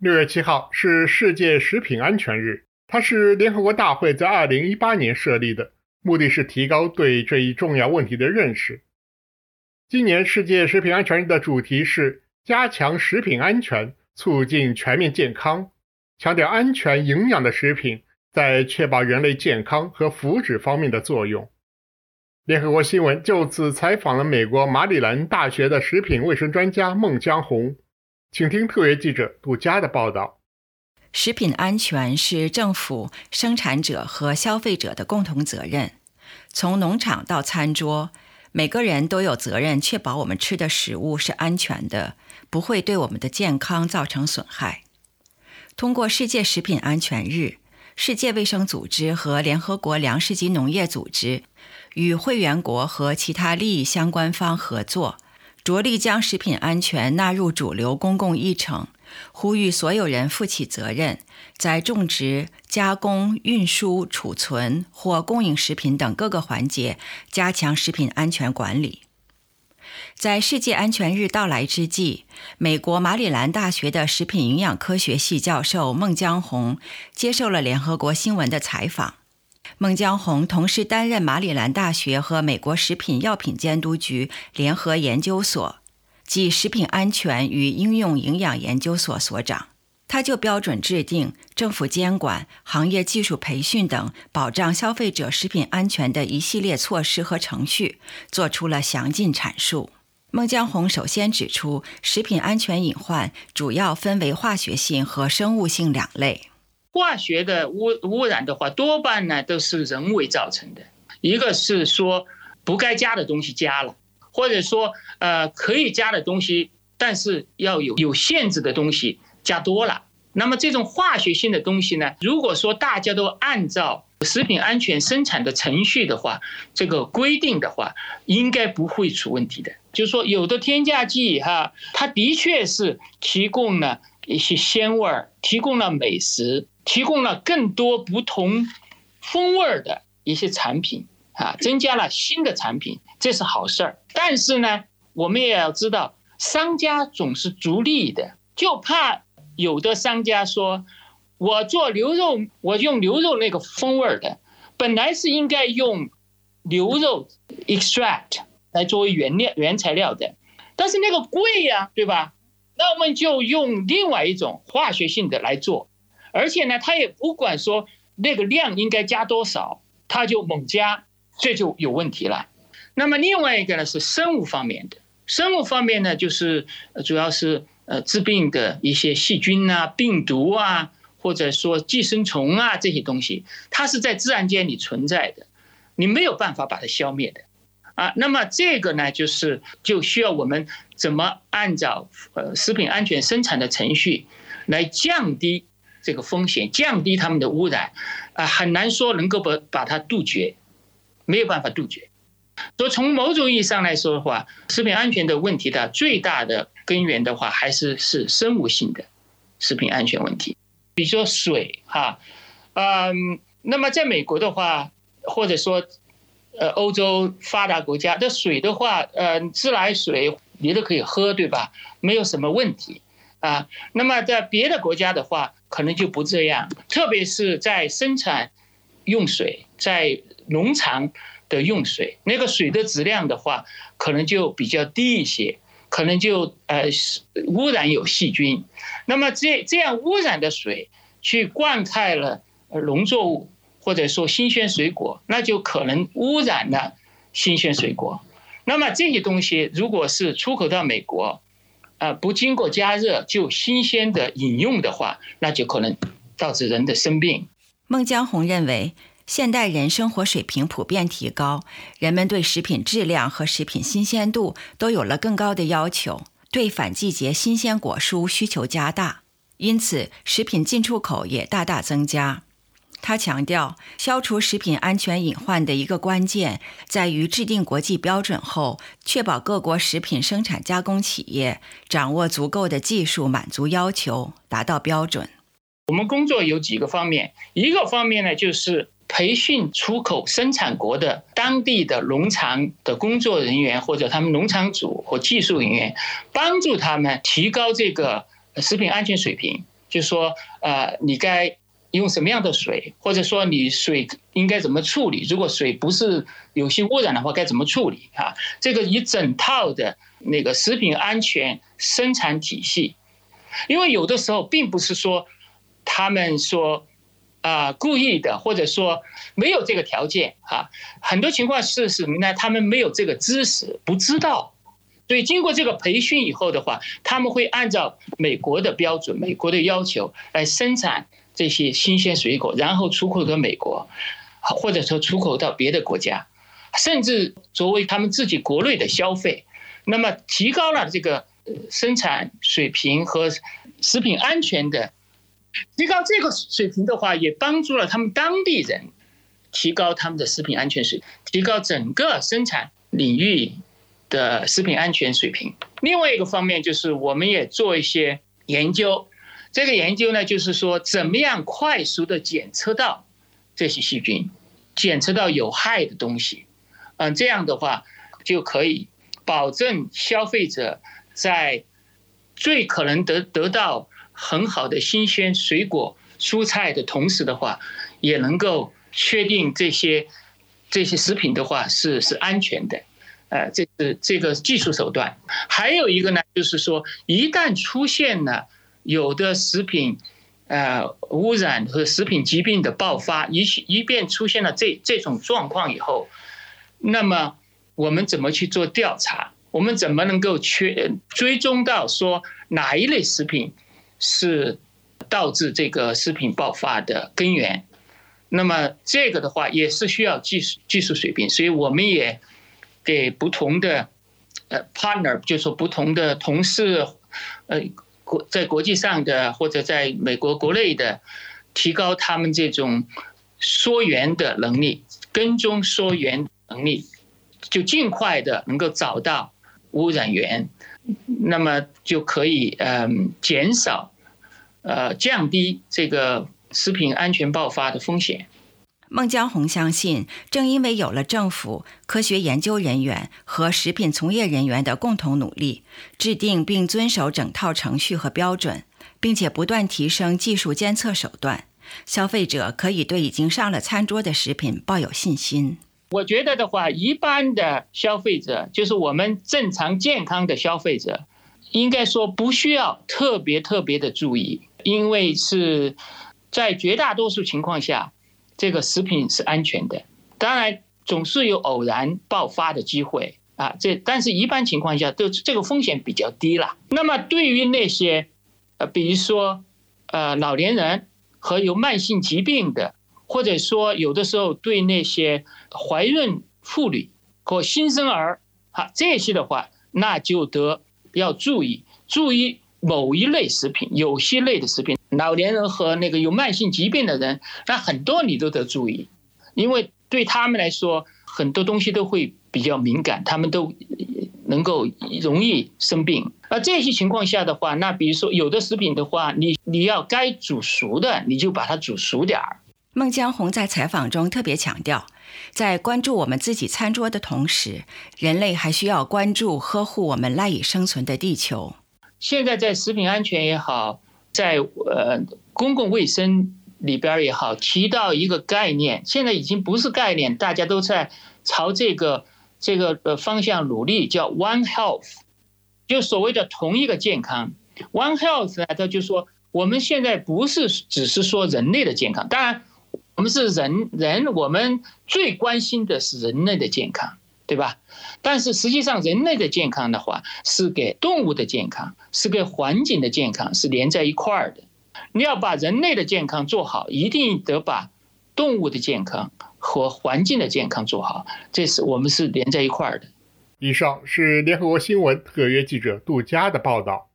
六月七号是世界食品安全日，它是联合国大会在二零一八年设立的，目的是提高对这一重要问题的认识。今年世界食品安全日的主题是加强食品安全，促进全面健康，强调安全营养的食品在确保人类健康和福祉方面的作用。联合国新闻就此采访了美国马里兰大学的食品卫生专家孟江红。请听特约记者杜佳的报道。食品安全是政府、生产者和消费者的共同责任。从农场到餐桌，每个人都有责任确保我们吃的食物是安全的，不会对我们的健康造成损害。通过世界食品安全日，世界卫生组织和联合国粮食及农业组织与会员国和其他利益相关方合作。着力将食品安全纳入主流公共议程，呼吁所有人负起责任，在种植、加工、运输、储存或供应食品等各个环节加强食品安全管理。在世界安全日到来之际，美国马里兰大学的食品营养科学系教授孟江红接受了联合国新闻的采访。孟江红同时担任马里兰大学和美国食品药品监督局联合研究所及食品安全与应用营养研究所所长。他就标准制定、政府监管、行业技术培训等保障消费者食品安全的一系列措施和程序做出了详尽阐述。孟江红首先指出，食品安全隐患主要分为化学性和生物性两类。化学的污污染的话，多半呢都是人为造成的。一个是说不该加的东西加了，或者说呃可以加的东西，但是要有有限制的东西加多了。那么这种化学性的东西呢，如果说大家都按照食品安全生产的程序的话，这个规定的话，应该不会出问题的。就是说有的添加剂哈，它的确是提供了一些鲜味儿，提供了美食。提供了更多不同风味的一些产品啊，增加了新的产品，这是好事儿。但是呢，我们也要知道，商家总是逐利的，就怕有的商家说，我做牛肉，我用牛肉那个风味的，本来是应该用牛肉 extract 来作为原料原材料的，但是那个贵呀，对吧？那我们就用另外一种化学性的来做。而且呢，他也不管说那个量应该加多少，他就猛加，这就有问题了。那么另外一个呢是生物方面的，生物方面呢就是主要是呃致病的一些细菌啊、病毒啊，或者说寄生虫啊这些东西，它是在自然界里存在的，你没有办法把它消灭的啊。那么这个呢就是就需要我们怎么按照呃食品安全生产的程序来降低。这个风险降低他们的污染，啊，很难说能够把把它杜绝，没有办法杜绝。所以从某种意义上来说的话，食品安全的问题的最大的根源的话，还是是生物性的食品安全问题。比如说水，哈，嗯，那么在美国的话，或者说呃欧洲发达国家的水的话，呃自来水你都可以喝，对吧？没有什么问题。啊，那么在别的国家的话，可能就不这样，特别是在生产用水，在农场的用水，那个水的质量的话，可能就比较低一些，可能就呃污染有细菌。那么这这样污染的水去灌溉了农作物，或者说新鲜水果，那就可能污染了新鲜水果。那么这些东西如果是出口到美国，啊，不经过加热就新鲜的饮用的话，那就可能导致人的生病。孟江红认为，现代人生活水平普遍提高，人们对食品质量和食品新鲜度都有了更高的要求，对反季节新鲜果蔬需求加大，因此食品进出口也大大增加。他强调，消除食品安全隐患的一个关键在于制定国际标准后，确保各国食品生产加工企业掌握足够的技术，满足要求，达到标准。我们工作有几个方面，一个方面呢，就是培训出口生产国的当地的农场的工作人员或者他们农场主或技术人员，帮助他们提高这个食品安全水平。就说呃，你该用什么样的水，或者说你水应该怎么处理？如果水不是有些污染的话，该怎么处理啊？这个一整套的那个食品安全生产体系，因为有的时候并不是说他们说啊故意的，或者说没有这个条件啊，很多情况是什么呢？他们没有这个知识，不知道。所以经过这个培训以后的话，他们会按照美国的标准、美国的要求来生产这些新鲜水果，然后出口到美国，或者说出口到别的国家，甚至作为他们自己国内的消费。那么提高了这个生产水平和食品安全的提高这个水平的话，也帮助了他们当地人提高他们的食品安全水平，提高整个生产领域。的食品安全水平。另外一个方面就是，我们也做一些研究。这个研究呢，就是说怎么样快速的检测到这些细菌，检测到有害的东西。嗯，这样的话就可以保证消费者在最可能得得到很好的新鲜水果、蔬菜的同时的话，也能够确定这些这些食品的话是是安全的。呃，这是这个技术手段，还有一个呢，就是说，一旦出现了有的食品，呃，污染和食品疾病的爆发，一一遍出现了这这种状况以后，那么我们怎么去做调查？我们怎么能够去追踪到说哪一类食品是导致这个食品爆发的根源？那么这个的话也是需要技术技术水平，所以我们也。给不同的呃 partner，就说不同的同事，呃国在国际上的或者在美国国内的，提高他们这种溯源的能力，跟踪溯源能力，就尽快的能够找到污染源，那么就可以嗯减少呃降低这个食品安全爆发的风险。孟江红相信，正因为有了政府、科学研究人员和食品从业人员的共同努力，制定并遵守整套程序和标准，并且不断提升技术监测手段，消费者可以对已经上了餐桌的食品抱有信心。我觉得的话，一般的消费者，就是我们正常健康的消费者，应该说不需要特别特别的注意，因为是在绝大多数情况下。这个食品是安全的，当然总是有偶然爆发的机会啊。这但是一般情况下都这个风险比较低了。那么对于那些呃，比如说呃老年人和有慢性疾病的，或者说有的时候对那些怀孕妇女和新生儿啊这些的话，那就得要注意注意某一类食品，有些类的食品。老年人和那个有慢性疾病的人，那很多你都得注意，因为对他们来说，很多东西都会比较敏感，他们都能够容易生病。而这些情况下的话，那比如说有的食品的话，你你要该煮熟的，你就把它煮熟点儿。孟江红在采访中特别强调，在关注我们自己餐桌的同时，人类还需要关注呵护我们赖以生存的地球。现在在食品安全也好。在呃公共卫生里边也好，提到一个概念，现在已经不是概念，大家都在朝这个这个呃方向努力，叫 One Health，就所谓的同一个健康。One Health 呢，它就说我们现在不是只是说人类的健康，当然我们是人人，我们最关心的是人类的健康。对吧？但是实际上，人类的健康的话，是给动物的健康，是给环境的健康是连在一块儿的。你要把人类的健康做好，一定得把动物的健康和环境的健康做好。这是我们是连在一块儿的。以上是联合国新闻特约记者杜佳的报道。